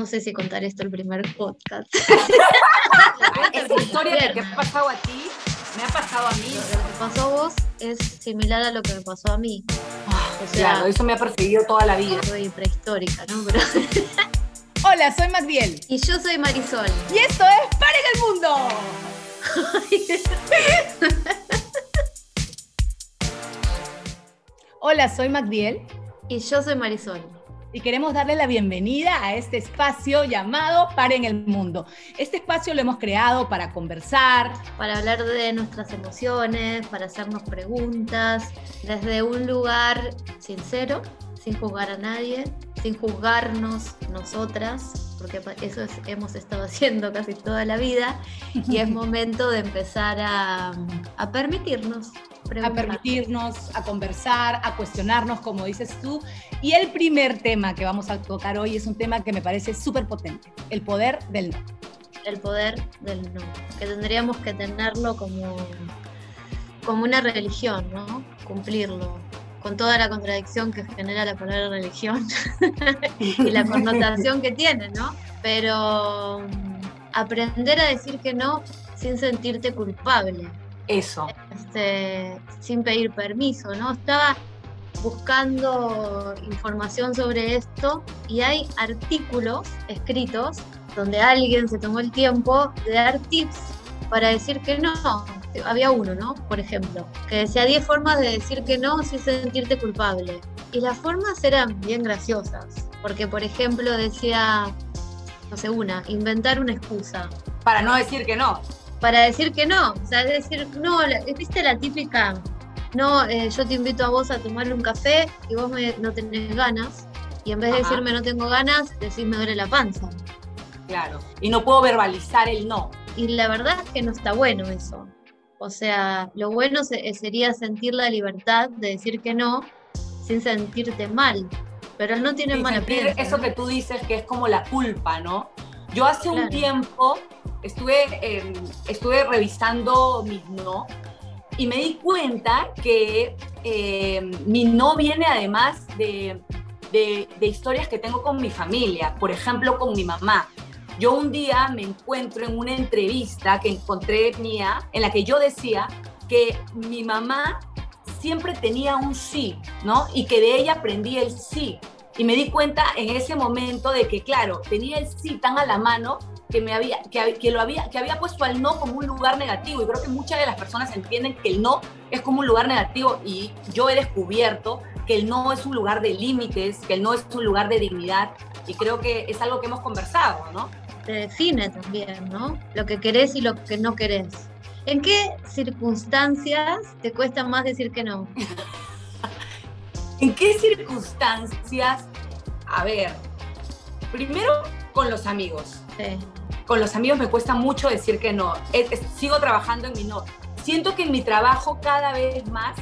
no sé si contar esto el primer podcast. Esa historia que te ha pasado a ti, me ha pasado a mí. Lo que pasó a vos es similar a lo que me pasó a mí. O sea, claro, eso me ha perseguido toda la vida. Soy prehistórica, ¿no? Pero... Hola, soy Magdiel. Y yo soy Marisol. Y esto es ¡Paren el Mundo! Hola, soy Magdiel. Y yo soy Marisol y queremos darle la bienvenida a este espacio llamado Paren el Mundo. Este espacio lo hemos creado para conversar, para hablar de nuestras emociones, para hacernos preguntas, desde un lugar sincero, sin juzgar a nadie, sin juzgarnos nosotras, porque eso hemos estado haciendo casi toda la vida, y es momento de empezar a, a permitirnos a permitirnos, a conversar, a cuestionarnos, como dices tú. Y el primer tema que vamos a tocar hoy es un tema que me parece súper potente, el poder del no. El poder del no, que tendríamos que tenerlo como, como una religión, ¿no? Cumplirlo, con toda la contradicción que genera la palabra religión y la connotación que tiene, ¿no? Pero mm, aprender a decir que no sin sentirte culpable, eso. Este, sin pedir permiso, ¿no? Estaba buscando información sobre esto y hay artículos escritos donde alguien se tomó el tiempo de dar tips para decir que no. Había uno, ¿no? Por ejemplo, que decía 10 formas de decir que no sin sentirte culpable. Y las formas eran bien graciosas, porque por ejemplo decía, no sé, una, inventar una excusa. Para no decir que no para decir que no. O sea, es decir, no, viste la típica, no, eh, yo te invito a vos a tomarle un café y vos no tenés ganas. Y en vez de decirme no tengo ganas, decís me duele la panza. Claro. Y no puedo verbalizar el no. Y la verdad es que no está bueno eso. O sea, lo bueno sería sentir la libertad de decir que no sin sentirte mal. Pero él no tiene mala prensa. Eso que tú dices que es como la culpa, ¿no? Yo hace un tiempo estuve, em, estuve revisando mis no y me di cuenta que em, mi no viene además de, de, historias que tengo con mi familia, por ejemplo con mi mamá. Yo un día me encuentro en una entrevista que encontré mía en la que yo decía que mi mamá siempre tenía un sí, ¿no? Y que de ella aprendí el sí. Y me di cuenta en ese momento de que, claro, tenía el sí tan a la mano que, me había, que, lo había, que había puesto al no como un lugar negativo. Y creo que muchas de las personas entienden que el no es como un lugar negativo. Y yo he descubierto que el no es un lugar de límites, que el no es un lugar de dignidad. Y creo que es algo que hemos conversado, ¿no? Te define también, ¿no? Lo que querés y lo que no querés. ¿En qué circunstancias te cuesta más decir que no? ¿En qué circunstancias? A ver, primero con los amigos. Con los amigos me cuesta mucho decir que no. sigo trabajando en mi no. Siento que en mi trabajo cada vez más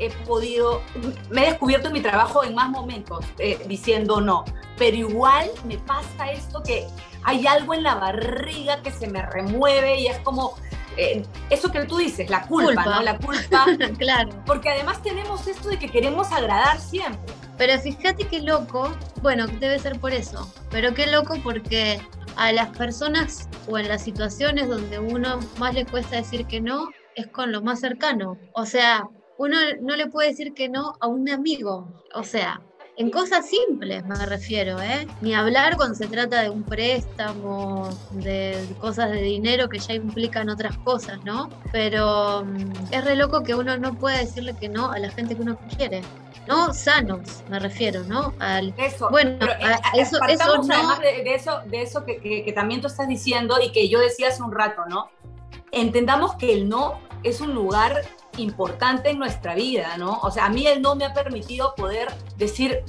he podido, me he descubierto en mi trabajo en más momentos eh, diciendo no, pero igual me pasa esto que hay algo en la barriga que se me remueve y es como, eh, eso que tú dices, la culpa, ¿no? La culpa. claro. Porque además tenemos esto de que queremos agradar siempre. Pero fíjate qué loco, bueno, debe ser por eso, pero qué loco porque a las personas o en las situaciones donde uno más le cuesta decir que no, es con lo más cercano. O sea, uno no le puede decir que no a un amigo. O sea, en cosas simples me refiero, ¿eh? Ni hablar cuando se trata de un préstamo, de cosas de dinero que ya implican otras cosas, ¿no? Pero mm, es re loco que uno no pueda decirle que no a la gente que uno quiere. No sanos, me refiero, ¿no? Al, eso, bueno, eh, eso, eso no... además de, eso, de eso que, que también tú estás diciendo y que yo decía hace un rato, ¿no? Entendamos que el no es un lugar importante en nuestra vida, ¿no? O sea, a mí él no me ha permitido poder decir,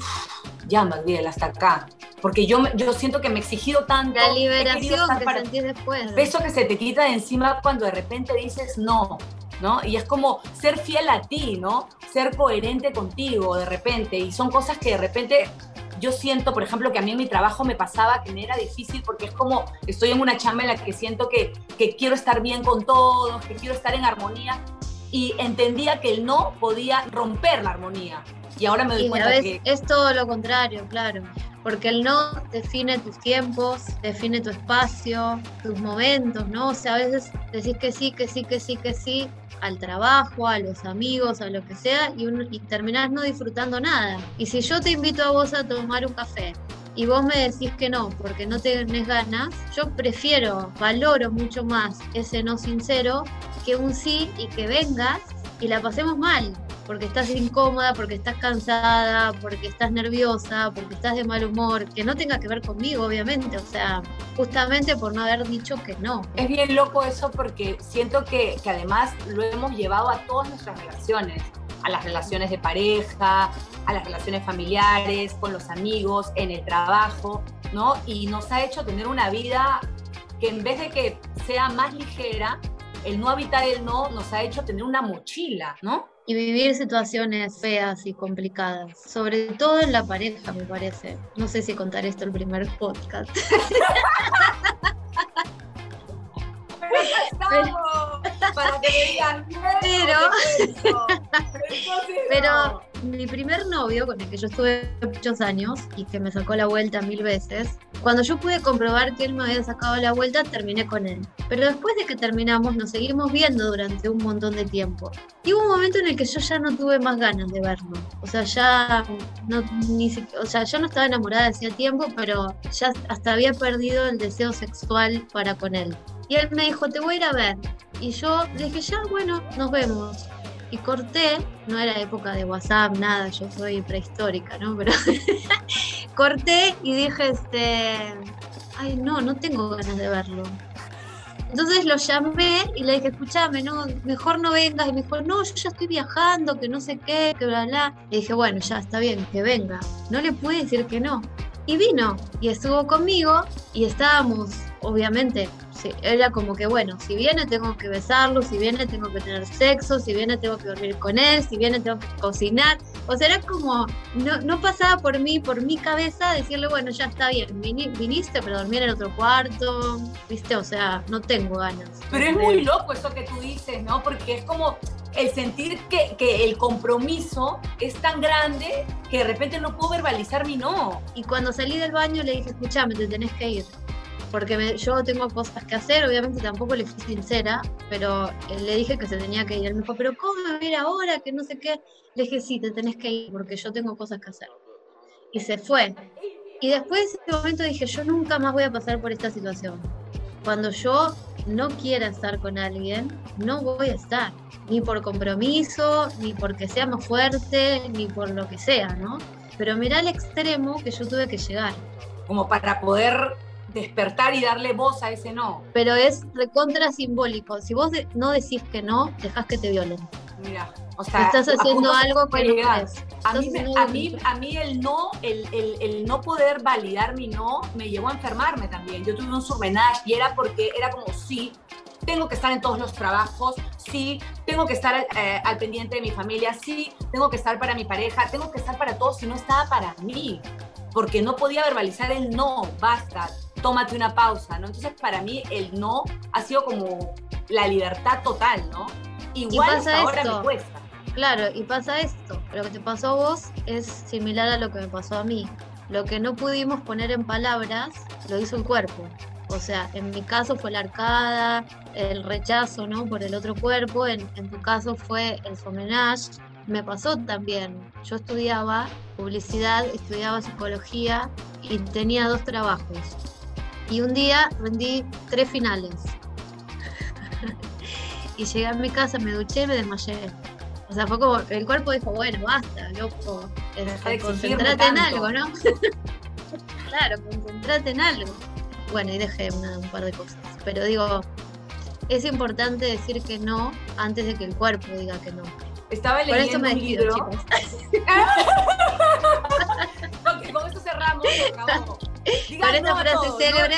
ya bien, hasta acá. Porque yo, yo siento que me he exigido tanto. La liberación que para... sentís después. Eso que se te quita de encima cuando de repente dices no, ¿no? Y es como ser fiel a ti, ¿no? Ser coherente contigo de repente. Y son cosas que de repente yo siento, por ejemplo, que a mí en mi trabajo me pasaba que me era difícil porque es como estoy en una chamba en la que siento que, que quiero estar bien con todos, que quiero estar en armonía y entendía que el no podía romper la armonía. Y ahora me doy cuenta que... Es todo lo contrario, claro. porque el no define tus tiempos, define tu espacio, tus momentos, ¿no? O sea, a veces decís que sí, que sí, que sí, que sí al trabajo, a los amigos, a lo que sea, y, y terminás no disfrutando nada. Y si yo te invito a vos a tomar un café y vos me decís que no porque no tenés ganas, yo prefiero, valoro mucho más ese no sincero que un sí y que vengas y la pasemos mal, porque estás incómoda, porque estás cansada, porque estás nerviosa, porque estás de mal humor, que no tenga que ver conmigo, obviamente, o sea, justamente por no haber dicho que no. Es bien loco eso porque siento que, que además lo hemos llevado a todas nuestras relaciones a las relaciones de pareja, a las relaciones familiares, con los amigos, en el trabajo, ¿no? Y nos ha hecho tener una vida que en vez de que sea más ligera, el no habitar el no nos ha hecho tener una mochila, ¿no? Y vivir situaciones feas y complicadas, sobre todo en la pareja, me parece. No sé si contar esto el primer podcast. para que digan, pero, pero mi primer novio, con el que yo estuve muchos años y que me sacó la vuelta mil veces, cuando yo pude comprobar que él me había sacado la vuelta, terminé con él. Pero después de que terminamos, nos seguimos viendo durante un montón de tiempo. Y hubo un momento en el que yo ya no tuve más ganas de verlo. O sea, ya no, ni o sea, yo no estaba enamorada hacía tiempo, pero ya hasta había perdido el deseo sexual para con él. Y él me dijo, te voy a ir a ver. Y yo dije, ya, bueno, nos vemos y corté, no era época de WhatsApp, nada, yo soy prehistórica, ¿no? Pero corté y dije, este, ay, no, no tengo ganas de verlo. Entonces lo llamé y le dije, escúchame, no, mejor no vengas. Y me dijo, no, yo ya estoy viajando, que no sé qué, que bla, bla. Y dije, bueno, ya está bien, que venga. No le pude decir que no. Y vino y estuvo conmigo y estábamos, obviamente, sí, era como que, bueno, si viene tengo que besarlo, si viene tengo que tener sexo, si viene tengo que dormir con él, si viene tengo que cocinar. O sea, era como, no, no pasaba por mí, por mi cabeza, decirle, bueno, ya está bien, viniste, pero dormir en otro cuarto, ¿viste? O sea, no tengo ganas. Pero es muy loco eso que tú dices, ¿no? Porque es como el sentir que, que, el compromiso es tan grande que de repente no puedo verbalizar mi no. Y cuando salí del baño le dije, escúchame, te tenés que ir. Porque yo tengo cosas que hacer, obviamente tampoco le fui sincera, pero le dije que se tenía que ir. Él me dijo, pero ¿cómo me ir ahora? Que no sé qué. Le dije, sí, te tenés que ir porque yo tengo cosas que hacer. Y se fue. Y después de ese momento dije, yo nunca más voy a pasar por esta situación. Cuando yo no quiera estar con alguien, no voy a estar ni por compromiso, ni porque sea más fuerte, ni por lo que sea, ¿no? Pero mira el extremo que yo tuve que llegar. Como para poder despertar y darle voz a ese no. Pero es recontra simbólico. Si vos no decís que no, dejas que te violen. Mira, o sea, estás haciendo algo que no A mí, a, mí, a mí el no, el, el, el, no poder validar mi no, me llevó a enfermarme también. Yo tuve un surmenage y era porque era como, sí, tengo que estar en todos los trabajos, sí, tengo que estar eh, al pendiente de mi familia, sí, tengo que estar para mi pareja, tengo que estar para todos, si no estaba para mí, porque no podía verbalizar el no, basta, tómate una pausa, ¿no? Entonces para mí el no ha sido como la libertad total, ¿no? Igual hasta ahora me cuesta. Claro, y pasa esto, lo que te pasó a vos es similar a lo que me pasó a mí. Lo que no pudimos poner en palabras, lo hizo el cuerpo. O sea, en mi caso fue la arcada, el rechazo ¿no? por el otro cuerpo, en, tu caso fue el fomenage. Me pasó también. Yo estudiaba publicidad, estudiaba psicología y tenía dos trabajos. Y un día rendí tres finales. y llegué a mi casa, me duché y me desmayé. O sea, fue como, el cuerpo dijo, bueno, basta, loco, concentrate en algo, ¿no? claro, concentrate en algo bueno, y dejé un par de cosas. Pero digo, es importante decir que no antes de que el cuerpo diga que no. Estaba leyendo un libro. con esto cerramos Con esta frase célebre.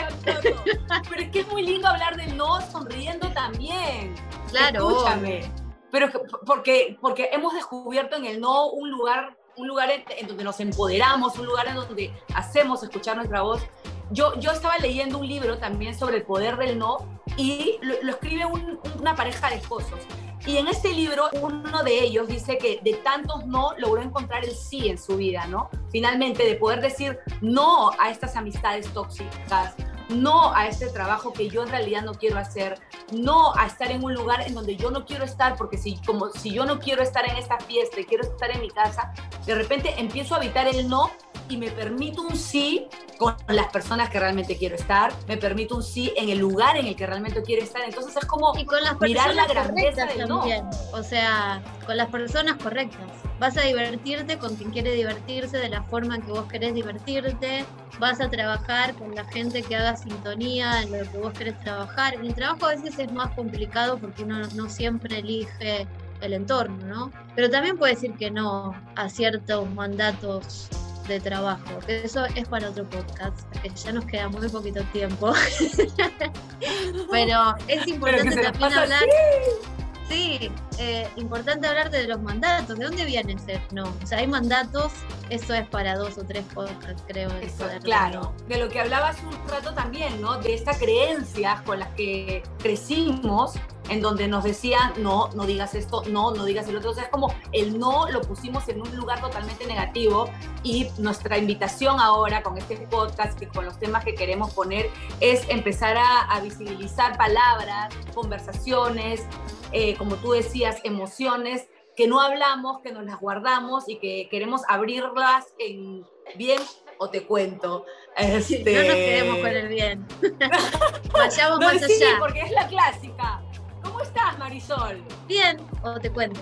Pero es que es muy lindo hablar del no sonriendo también. Claro. Escúchame. Pero porque, porque hemos descubierto en el no un lugar, un lugar en donde nos empoderamos, un lugar en donde hacemos escuchar nuestra voz yo, yo estaba leyendo un libro también sobre el poder del no y lo, escribe una pareja de esposos. Y en este libro, uno de ellos dice que de tantos no logró encontrar el sí en su vida, ¿no? Finalmente, de poder decir no a estas amistades tóxicas, no a este trabajo que yo en realidad no quiero hacer, no a estar en un lugar en donde yo no quiero estar, porque si, como, si yo no quiero estar en esta fiesta y quiero estar en mi casa, de repente empiezo a evitar el no y me permito un sí con las personas que realmente quiero estar, me permito un sí en el lugar en el que realmente quiero estar. Entonces es como mirar la grandeza del no. O sea, con las personas correctas. Vas a divertirte con quien quiere divertirse de la forma en que vos querés divertirte. Vas a trabajar con la gente que haga sintonía en lo que vos querés trabajar. El trabajo a veces es más complicado porque uno no siempre elige el entorno, ¿no? Pero también puede decir que no a ciertos mandatos de trabajo, que eso es para otro podcast, que ya nos queda muy poquito tiempo. Pero es importante también hablar. Sí, eh, importante hablar de los mandatos. ¿De dónde viene ese no? O sea, hay mandatos, eso es para dos o tres podcasts, creo. claro, de lo que hablabas un rato también, ¿no? De estas creencias con las que crecimos en donde nos decían, no, no digas esto, no, no digas el otro. O sea, es como el no lo pusimos en un lugar totalmente negativo y nuestra invitación ahora con este podcast, que con los temas que queremos poner, es empezar a, visibilizar palabras, conversaciones, eh, como tú decías, emociones que no hablamos, que nos las guardamos y que queremos abrirlas en bien o te cuento. Este... no nos queremos con el bien. Vayamos más sí, allá. porque es la clásica. ¿Cómo estás, Marisol? Bien, o te cuento.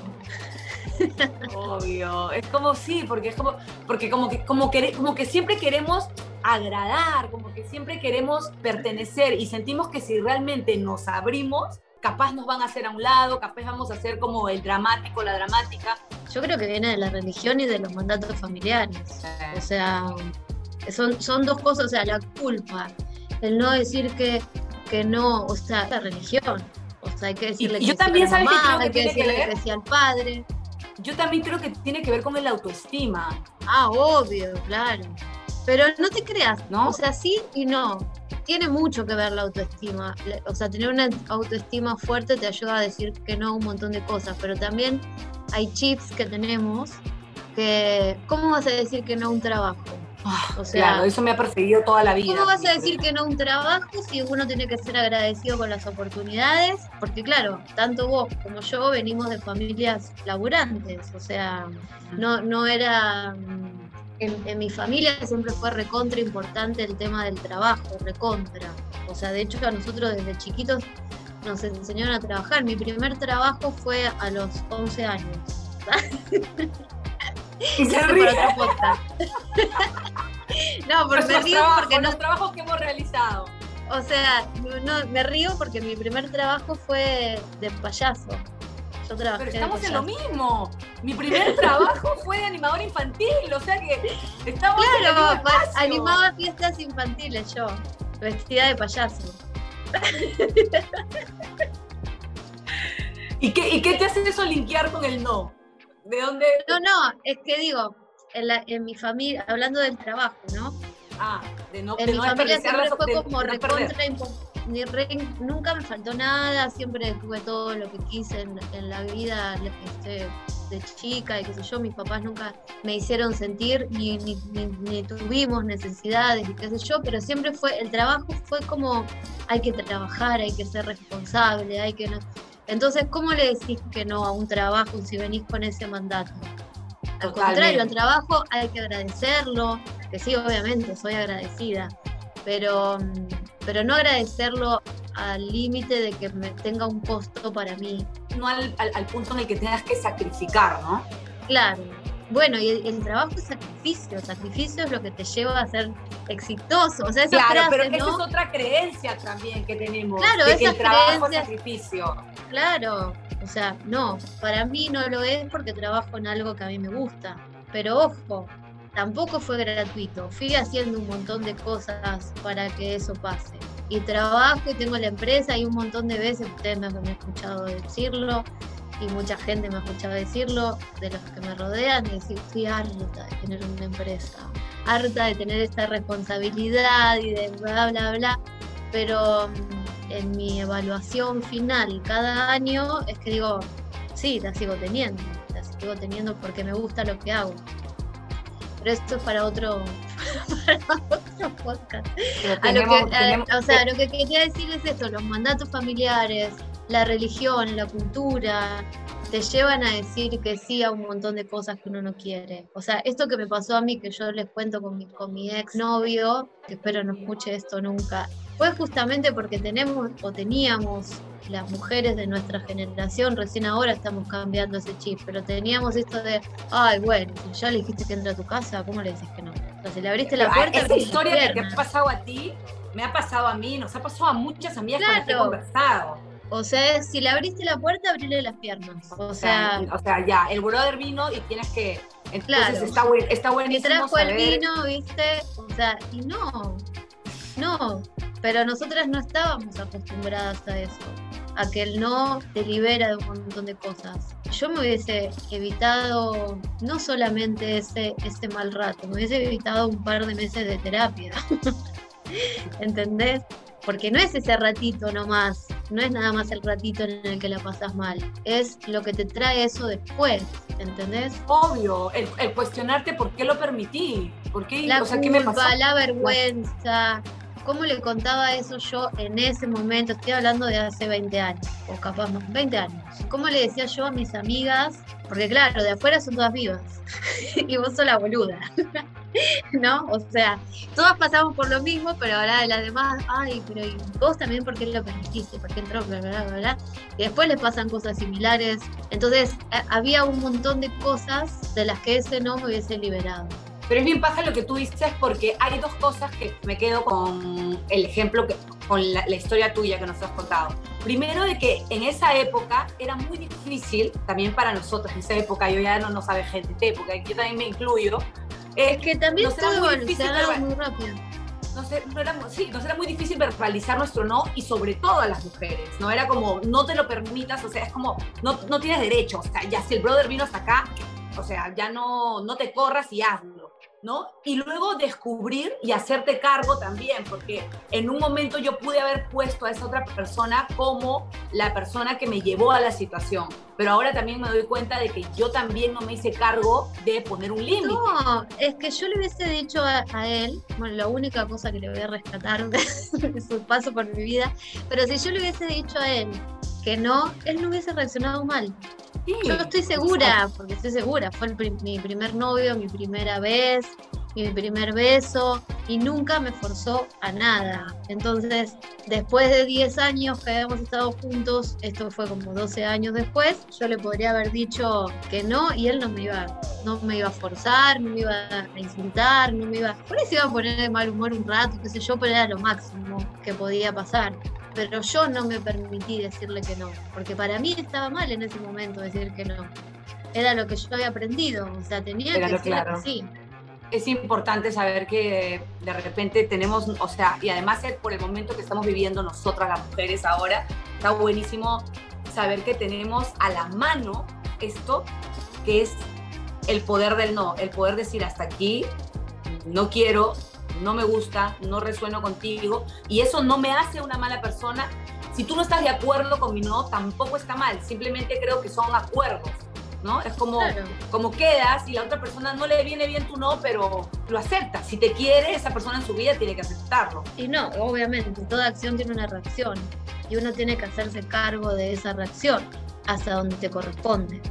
Obvio, es como sí, porque es como, porque como que, como que, como que siempre queremos agradar, como que siempre queremos pertenecer y sentimos que si realmente nos abrimos, capaz nos van a hacer a un lado, capaz vamos a ser como el dramático, la dramática. Yo creo que viene de la religión y de los mandatos familiares. O sea, son, son dos cosas, o sea, la culpa, el no decir que, que no, o sea, la religión hay que decirle que yo también a la mamá, hay que, decirle que, sea al padre. Yo también creo que tiene que ver con el autoestima. Ah, obvio, claro. Pero no te creas, ¿no? O sea, sí y no. Tiene mucho que ver la autoestima. O sea, tener una autoestima fuerte te ayuda a decir que no a un montón de cosas, pero también hay chips que tenemos que, ¿cómo vas a decir que no a un trabajo? Ah, o sea, claro, eso me ha perseguido toda la vida. ¿Cómo vas a decir que no un trabajo si uno tiene que ser agradecido con las oportunidades? Porque claro, tanto vos como yo venimos de familias laburantes, o sea, no, no era... Mm, en, mi familia siempre fue recontra importante el tema del trabajo, recontra. O sea, de hecho a nosotros desde chiquitos nos enseñaron a trabajar. Mi primer trabajo fue a los 11 años. Y se ríe. no, porque me río porque no. Los trabajos que hemos realizado. O sea, no, me río porque mi primer trabajo fue de payaso. Yo trabajé Pero estamos en lo mismo. Mi primer trabajo fue de animador infantil, o sea que estamos claro, en animaba fiestas infantiles yo, vestida de payaso. ¿Y qué, ¿Y qué te hace eso linkear con el no? ¿De dónde? No, no, es que digo, en, mi familia, hablando del trabajo, ¿no? Ah, de no En mi familia siempre fue como recontra nunca me faltó nada, siempre tuve todo lo que quise en, la vida este, de chica y qué sé yo, mis papás nunca me hicieron sentir ni, ni, tuvimos necesidades y qué sé yo, pero siempre fue, el trabajo fue como hay que trabajar, hay que ser responsable, hay que entonces, ¿cómo le decís que no a un trabajo si venís con ese mandato? Al contrario, al trabajo hay que agradecerlo, que sí, obviamente, soy agradecida, pero, pero no agradecerlo al límite de que me tenga un costo para mí. No al, al punto en el que tengas que sacrificar, ¿no? Claro, bueno, y el, trabajo es sacrificio, sacrificio es lo que te lleva a ser exitoso. O sea, esa claro, pero esa es otra creencia también que tenemos. Claro, de que el trabajo es sacrificio. Claro, o sea, no, para mí no lo es porque trabajo en algo que a mí me gusta. Pero ojo, tampoco fue gratuito. Fui haciendo un montón de cosas para que eso pase. Y trabajo y tengo la empresa y un montón de veces, ustedes me han escuchado decirlo, y mucha gente me ha escuchado decirlo, de los que me rodean, y decir, estoy harta de tener una empresa, harta de tener esta responsabilidad y de bla, bla, bla. Pero mm, en mi evaluación final cada año es que digo, sí, la sigo teniendo, la sigo teniendo porque me gusta lo que hago. Pero esto es para otro, para otro podcast. o sea, lo que quería decir es esto, los mandatos familiares, la religión, la cultura, te llevan a decir que sí a un montón de cosas que uno no quiere. O sea, esto que me pasó a mí, que yo les cuento con mi, con mi ex novio, que espero no escuche esto nunca, fue justamente porque tenemos o teníamos las mujeres de nuestra generación, recién ahora estamos cambiando ese chip, pero teníamos esto de, ay, bueno, si ya le dijiste que entra a tu casa, ¿cómo le dices que no? O sea, si le abriste la puerta... Esa historia que te ha pasado a ti, me ha pasado a mí, nos ha pasado a muchas amigas las que he conversado. O sea, si le abriste la puerta, abrirle las piernas. O sea, o sea, ya, el brother vino y tienes que. Entonces está, buen, está buenísimo. Y trajo el vino, ¿viste? O sea, y no. No. Pero nosotras no estábamos acostumbradas a eso. A que el no te libera de un montón de cosas. Yo me hubiese evitado no solamente ese, ese mal rato, me hubiese evitado un par de meses de terapia. ¿Entendés? porque no es ese ratito nomás, no es nada más el ratito en el que la pasas mal, es lo que te trae eso después, ¿entendés? Obvio, el, cuestionarte por qué lo permití, por qué, la culpa, me pasó? la vergüenza, ¿Cómo le contaba eso yo en ese momento? Estoy hablando de hace 20 años, o capaz más, 20 años. ¿Cómo le decía yo a mis amigas? Porque claro, de afuera son todas vivas y vos sos la boluda. ¿No? O sea, todas pasamos por lo mismo, pero ahora las demás, ay, pero vos también por qué lo permitiste, por qué entró, bla, bla, bla, bla. Y después les pasan cosas similares. Entonces, había un montón de cosas de las que ese no me hubiese liberado. Pero es bien pasa lo que tú dices porque hay dos cosas que me quedo con el ejemplo, que, con la, historia tuya que nos has contado. Primero de que en esa época era muy difícil, también para nosotros, en esa época, yo ya no, no sabe gente de época, yo también me incluyo. Es que también no todo muy difícil muy rápido. No era, sí, nos era muy difícil verbalizar nuestro no y sobre todo a las mujeres, ¿no? Era como, no te lo permitas, o sea, es como, no, no tienes derecho, o sea, ya si el brother vino hasta acá, o sea, ya no, no te corras y hazlo. ¿No? Y luego descubrir y hacerte cargo también, porque en un momento yo pude haber puesto a esa otra persona como la persona que me llevó a la situación, pero ahora también me doy cuenta de que yo también no me hice cargo de poner un límite. No, es que yo le hubiese dicho a, él, bueno, la única cosa que le voy a rescatar de, su paso por mi vida, pero si yo le hubiese dicho a él que no, él no hubiese reaccionado mal. Yo estoy segura, porque estoy segura, fue mi primer novio, mi primera vez, mi primer beso y nunca me forzó a nada. Entonces, después de 10 años que habíamos estado juntos, esto fue como 12 años después, yo le podría haber dicho que no y él no me iba, no me iba a forzar, no me iba a insultar, no me iba, por eso iba a poner de mal humor un rato, qué sé yo, pero era lo máximo que podía pasar pero yo no me permití decirle que no, porque para mí estaba mal en ese momento decir que no. Era lo que yo había aprendido, o sea, tenía que decir que sí. Es importante saber que de repente tenemos, o sea, y además por el momento que estamos viviendo nosotras las mujeres ahora, está buenísimo saber que tenemos a la mano esto que es el poder del no, el poder decir hasta aquí, no quiero, no me gusta, no resueno contigo y eso no me hace una mala persona. Si tú no estás de acuerdo con mi no, tampoco está mal, simplemente creo que son acuerdos. ¿no? Es como, como quedas y la otra persona no le viene bien tu no, pero lo acepta. Si te quiere, esa persona en su vida tiene que aceptarlo. Y no, obviamente, toda acción tiene una reacción y uno tiene que hacerse cargo de esa reacción hasta donde te corresponde.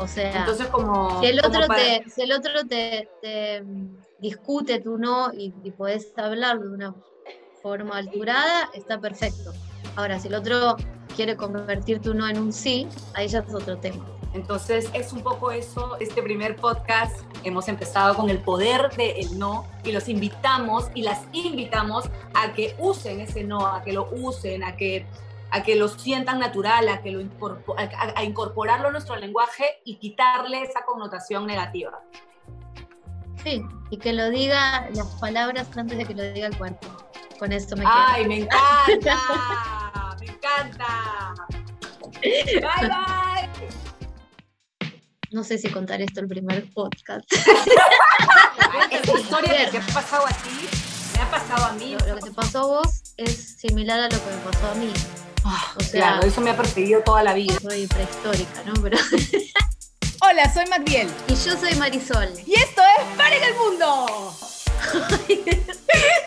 O sea, Entonces, como, si el otro, te, si el otro te, discute tu no y, y podés hablarlo de una forma alturada, está perfecto. Ahora, si el otro quiere convertir tu no en un sí, ahí ya es otro tema. Entonces es un poco eso, este primer podcast hemos empezado con el poder del no y los invitamos y las invitamos a que usen ese no, a que lo usen, a que a que lo sientan natural, a, que lo a, incorporarlo a nuestro lenguaje y quitarle esa connotación negativa. Sí, y que lo diga las palabras antes de que lo diga el cuerpo. Con esto me quedo. ¡Ay, me encanta! ¡Me encanta! ¡Bye, bye! No sé si contar esto el primer podcast. Esta historia que te ha pasado a ti, me ha pasado a mí. lo que te pasó a vos es similar a lo que me pasó a mí Ah, claro, eso me ha perseguido toda la vida. Soy prehistórica, ¿no? Pero... Hola, soy Magdiel. Y yo soy Marisol. Y esto es Paren el Mundo.